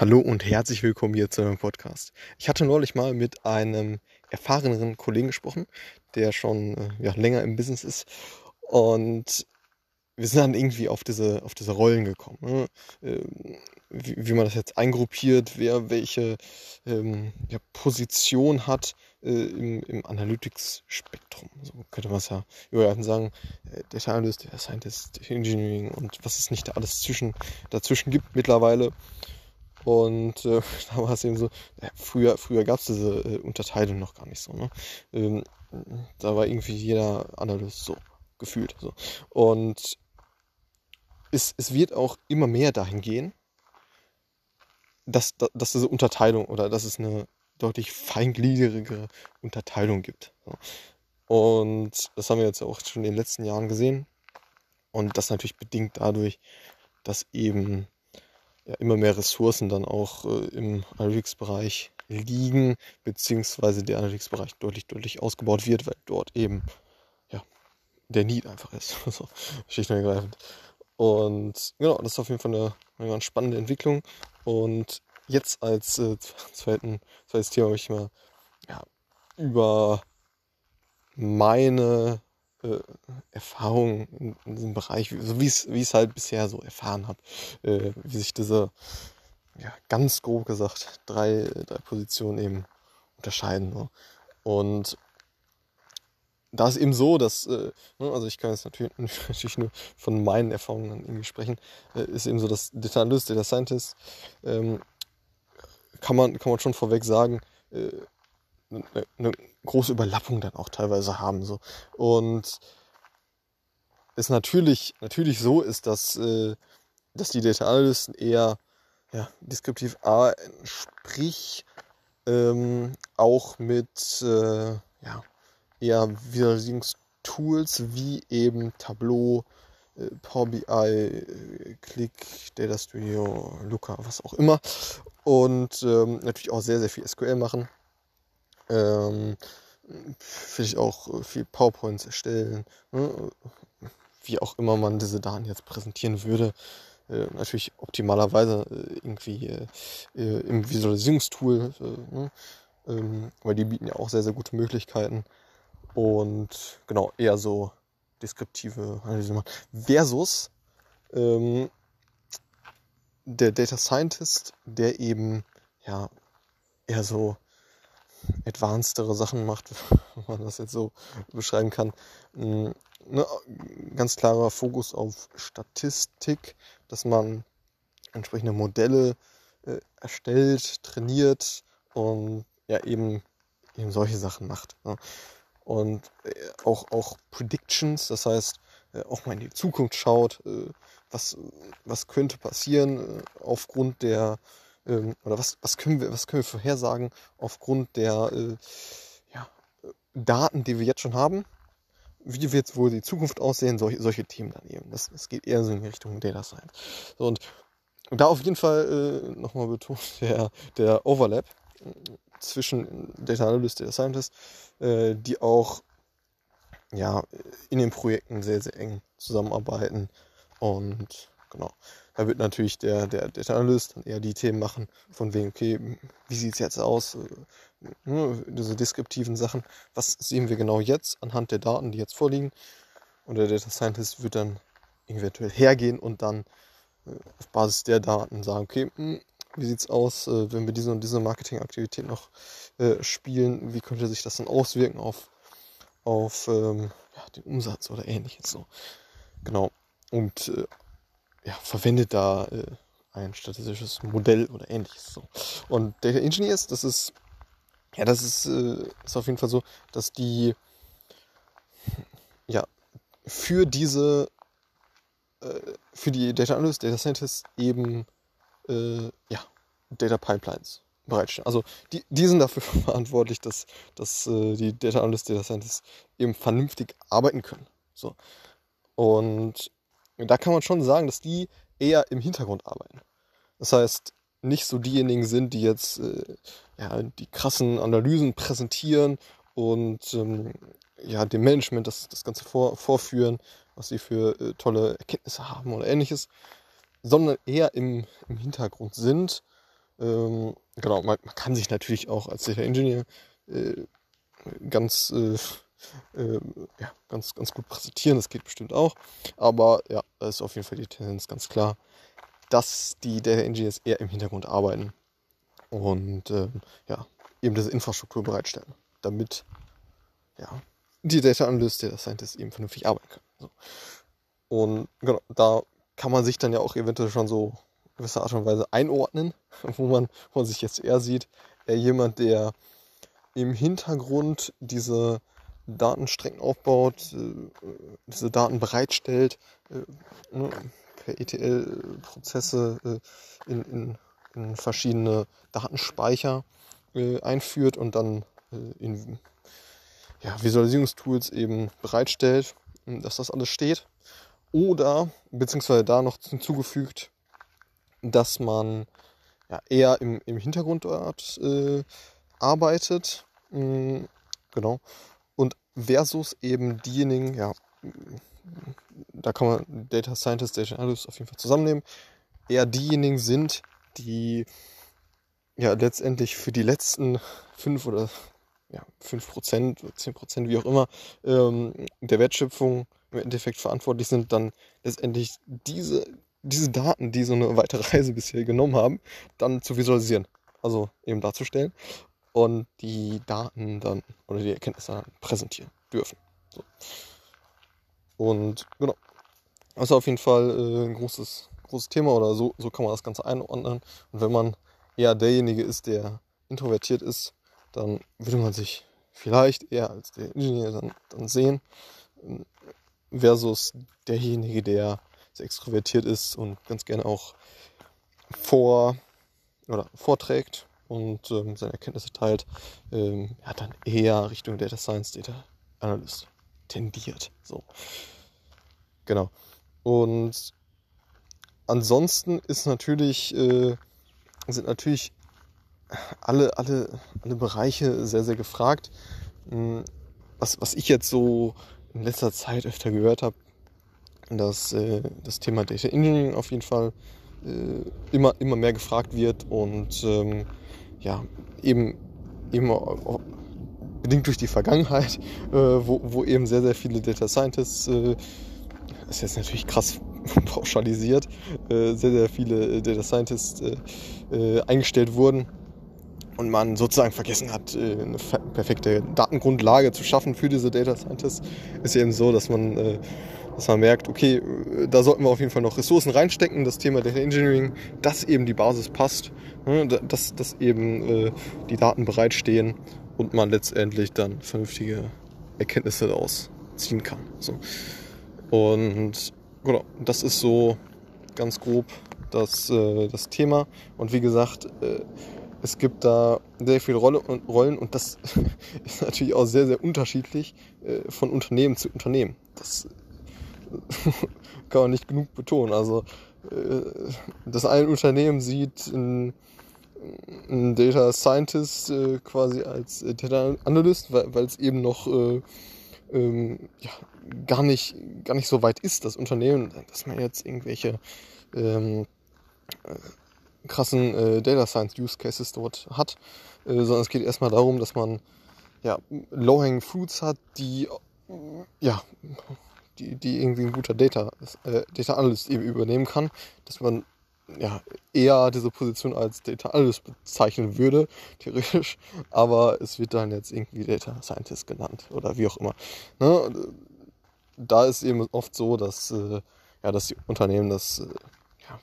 Hallo und herzlich willkommen hier zu einem Podcast. Ich hatte neulich mal mit einem erfahreneren Kollegen gesprochen, der schon äh, ja, länger im Business ist. Und wir sind dann irgendwie auf diese, auf diese Rollen gekommen. Ne? Ähm, wie, wie, man das jetzt eingruppiert, wer welche ähm, ja, Position hat äh, im, im Analytics-Spektrum. So könnte man es ja überleiten sagen. Äh, Data Analyst, Data Scientist, Engineering und was es nicht alles zwischen, dazwischen gibt mittlerweile. Und äh, da war es eben so, ja, früher, früher gab es diese äh, Unterteilung noch gar nicht so. Ne? Ähm, da war irgendwie jeder Analyst so gefühlt. So. Und es, es wird auch immer mehr dahin gehen, dass, dass diese Unterteilung oder dass es eine deutlich feingliedrigere Unterteilung gibt. So. Und das haben wir jetzt auch schon in den letzten Jahren gesehen. Und das natürlich bedingt dadurch, dass eben ja, immer mehr Ressourcen dann auch äh, im Analytics-Bereich liegen, beziehungsweise der Analytics-Bereich deutlich, deutlich ausgebaut wird, weil dort eben ja, der Need einfach ist. so, schlicht und ergreifend. Und genau, das ist auf jeden Fall eine, eine ganz spannende Entwicklung. Und jetzt als äh, zweiten, zweites Thema möchte ich mal ja, über meine äh, Erfahrung in, in, diesem Bereich, so wie ich es halt bisher so erfahren habe, äh, wie sich diese, ja, ganz grob gesagt, drei, drei Positionen eben unterscheiden. So. Und da ist eben so, dass, äh, ne, also ich kann jetzt natürlich, natürlich nur von meinen Erfahrungen irgendwie sprechen, äh, ist eben so, dass Data Analyst, Data Scientist, ähm, kann man, kann man schon vorweg sagen, äh, eine, eine große Überlappung dann auch teilweise haben. So. Und es natürlich, natürlich so ist, dass, äh, dass die Data Analysten eher ja, deskriptiv A sprich ähm, auch mit äh, ja, eher Visualisierungstools wie eben Tableau, äh, Power BI, äh, Click, Data Studio, Looker, was auch immer. Und ähm, natürlich auch sehr, sehr viel SQL machen. Ähm, vielleicht auch viel PowerPoints erstellen, ne? wie auch immer man diese Daten jetzt präsentieren würde. Äh, natürlich optimalerweise äh, irgendwie äh, äh im Visualisierungstool, äh, ne? ähm, weil die bieten ja auch sehr, sehr gute Möglichkeiten. Und genau, eher so deskriptive Analyse machen. Versus ähm, der Data Scientist, der eben ja eher so advancedere Sachen macht, wenn man das jetzt so beschreiben kann. Mm, ne, ganz klarer Fokus auf Statistik, dass man entsprechende Modelle äh, erstellt, trainiert und ja eben, eben solche Sachen macht. Ne? Und äh, auch, auch Predictions, das heißt, äh, auch mal in die Zukunft schaut, äh, was, was könnte passieren äh, aufgrund der ähm, oder was, was, können wir, was können wir vorhersagen aufgrund der äh, ja, Daten, die wir jetzt schon haben? Wie wird wohl die Zukunft aussehen? Solche, solche Themen dann eben. Das, das geht eher so in Richtung Data Science. So, und da auf jeden Fall äh, nochmal betont, der, der Overlap zwischen Data Analyst, Data Scientist, äh, die auch ja, in den Projekten sehr, sehr eng zusammenarbeiten und genau da wird natürlich der, der Data Analyst dann eher die Themen machen, von wegen, okay, wie sieht es jetzt aus? Ne, diese deskriptiven Sachen, was sehen wir genau jetzt anhand der Daten, die jetzt vorliegen? Und der Data Scientist wird dann eventuell hergehen und dann äh, auf Basis der Daten sagen, okay, hm, wie sieht es aus, äh, wenn wir diese und diese Marketingaktivität noch äh, spielen? Wie könnte sich das dann auswirken auf, auf ähm, ja, den Umsatz oder ähnliches? So. Genau. Und äh, ja, verwendet da äh, ein statistisches Modell oder ähnliches. So. Und Data Engineers, das ist, ja, das ist, äh, ist auf jeden Fall so, dass die ja für diese, äh, für die Data Analysts, Data Scientists eben äh, ja, Data Pipelines bereitstellen. Also die, die sind dafür verantwortlich, dass, dass äh, die Data Analysts, Data Scientists eben vernünftig arbeiten können. So. Und da kann man schon sagen, dass die eher im Hintergrund arbeiten. Das heißt, nicht so diejenigen sind, die jetzt äh, ja, die krassen Analysen präsentieren und ähm, ja, dem Management das, das Ganze vor, vorführen, was sie für äh, tolle Erkenntnisse haben oder ähnliches, sondern eher im, im Hintergrund sind, Ähm, genau, man, man, kann sich natürlich auch als Data Engineer äh, ganz, äh, äh, ja, ganz, ganz gut präsentieren, das geht bestimmt auch. Aber ja, da ist auf jeden Fall die Tendenz ganz klar, dass die Data Engineers eher im Hintergrund arbeiten und ähm, ja, eben diese Infrastruktur bereitstellen, damit ja, die Data Analyst, Data Scientist eben vernünftig arbeiten können. So. Und genau, da kann man sich dann ja auch eventuell schon so gewisser Art und Weise einordnen, wo man, wo man sich jetzt eher sieht, eher jemand, der im Hintergrund diese Datenstrecken aufbaut, äh, diese Daten bereitstellt, äh, ne, per ETL-Prozesse äh, in, in, in, verschiedene Datenspeicher einführt und dann in ja, Visualisierungstools eben bereitstellt, dass das alles steht. Oder, beziehungsweise da noch hinzugefügt, dass man ja, eher im, im Hintergrund dort äh, arbeitet. Mhm, genau. Versus eben diejenigen, ja, da kann man Data Scientist, Data Analyst auf jeden Fall zusammennehmen, eher diejenigen sind, die ja letztendlich für die letzten fünf oder ja, 5%, 10%, wie auch immer, ähm, der Wertschöpfung im Endeffekt verantwortlich sind, dann letztendlich diese diese Daten, die so eine weite Reise bisher genommen haben, dann zu visualisieren. Also eben darzustellen und die Daten dann oder die Erkenntnisse dann präsentieren dürfen. So. Und genau. Das ist auf jeden Fall äh, ein großes, großes Thema oder so, so kann man das Ganze einordnen. Und wenn man eher derjenige ist, der introvertiert ist, dann würde man sich vielleicht eher als der Ingenieur dann, dann sehen, versus derjenige, der sehr extrovertiert ist und ganz gerne auch vor oder vorträgt und ähm, seine Erkenntnisse teilt, ähm, ja, dann eher Richtung Data Science, Data Analyst tendiert. So. Genau. Und ansonsten ist natürlich, äh, sind natürlich alle, alle, alle Bereiche sehr, sehr gefragt. Hm, was, was ich jetzt so in letzter Zeit öfter gehört habe, dass äh, das Thema Data Engineering auf jeden Fall immer, immer mehr gefragt wird und ähm, ja, eben, eben bedingt durch die Vergangenheit, äh, wo, wo eben sehr, sehr viele Data Scientists, äh, das ist jetzt natürlich krass pauschalisiert, äh, sehr, sehr viele äh, Data Scientists eingestellt wurden und man sozusagen vergessen hat, eine perfekte Datengrundlage zu schaffen für diese Data Scientists, ist eben so, dass man dass man merkt, okay, da sollten wir auf jeden Fall noch Ressourcen reinstecken, das Thema Data Engineering, dass eben die Basis passt, ne, dass, dass eben äh, die Daten bereitstehen und man letztendlich dann vernünftige Erkenntnisse daraus ziehen kann. So. Und genau, das ist so ganz grob das, äh, das Thema. Und wie gesagt, äh, es gibt da sehr viele Rolle und Rollen und das ist natürlich auch sehr, sehr unterschiedlich von Unternehmen zu Unternehmen. Das kann man nicht genug betonen. Also äh, das ein Unternehmen sieht einen, Data Scientist äh, quasi als Data Analyst, weil es eben noch äh, ähm, ja, gar nicht gar nicht so weit ist, das Unternehmen, dass man jetzt irgendwelche ähm, krassen äh, Data Science Use Cases dort hat, äh, sondern es geht erstmal darum, dass man ja, Low-Hanging Fruits hat, die ja die, die irgendwie ein guter Data, äh, Data Analyst eben übernehmen kann, dass man ja eher diese Position als Data Analyst bezeichnen würde, theoretisch, aber es wird dann jetzt irgendwie Data Scientist genannt oder wie auch immer. Ne? Da ist eben oft so, dass, äh, ja, dass die Unternehmen das äh, ja,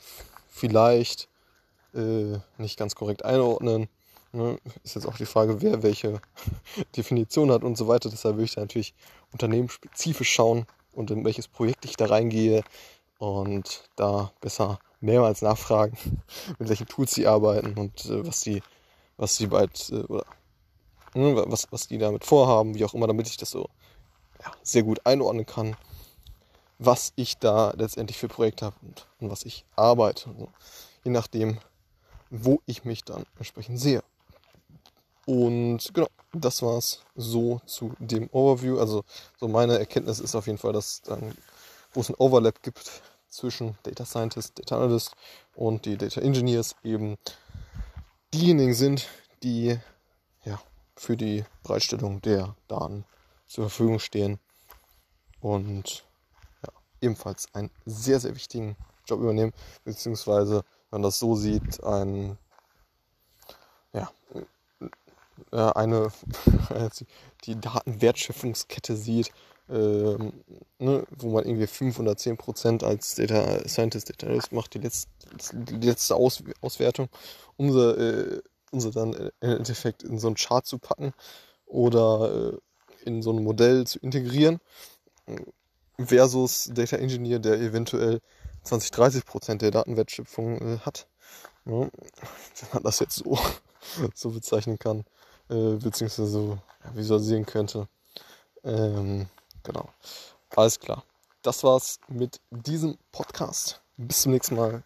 vielleicht äh, nicht ganz korrekt einordnen. Ne? Ist jetzt auch die Frage, wer welche Definition hat und so weiter. Deshalb würde ich da natürlich unternehmensspezifisch schauen, und in welches Projekt ich da reingehe und da besser mehrmals nachfragen, mit welchen Tools sie arbeiten und äh, was die, was sie bald äh, oder ne, was, was die damit vorhaben, wie auch immer, damit ich das so ja, sehr gut einordnen kann, was ich da letztendlich für Projekte habe und an was ich arbeite. Also, je nachdem, wo ich mich dann entsprechend sehe. Und genau, das war es so zu dem Overview. Also so meine Erkenntnis ist auf jeden Fall, dass es einen Overlap gibt zwischen Data Scientist, Data Analyst und die Data Engineers eben diejenigen sind, die ja, für die Bereitstellung der Daten zur Verfügung stehen und ja, ebenfalls einen sehr, sehr wichtigen Job übernehmen, beziehungsweise, wenn man das so sieht, ein, ja, eine, die Datenwertschöpfungskette sieht, ähm, ne, wo man irgendwie 5 oder 10 Prozent als Data Scientist, Data Analyst macht, die letzte, die letzte Aus, Auswertung, um sie, äh, um sie dann im Endeffekt in so einen Chart zu packen oder äh, in so ein Modell zu integrieren, versus Data Engineer, der eventuell 20, 30 Prozent der Datenwertschöpfung äh, hat. Ja, wenn man das jetzt so, so bezeichnen kann, äh, beziehungsweise so visualisieren könnte. Ähm, Genau. Alles klar. Das war's mit diesem Podcast. Bis zum nächsten Mal.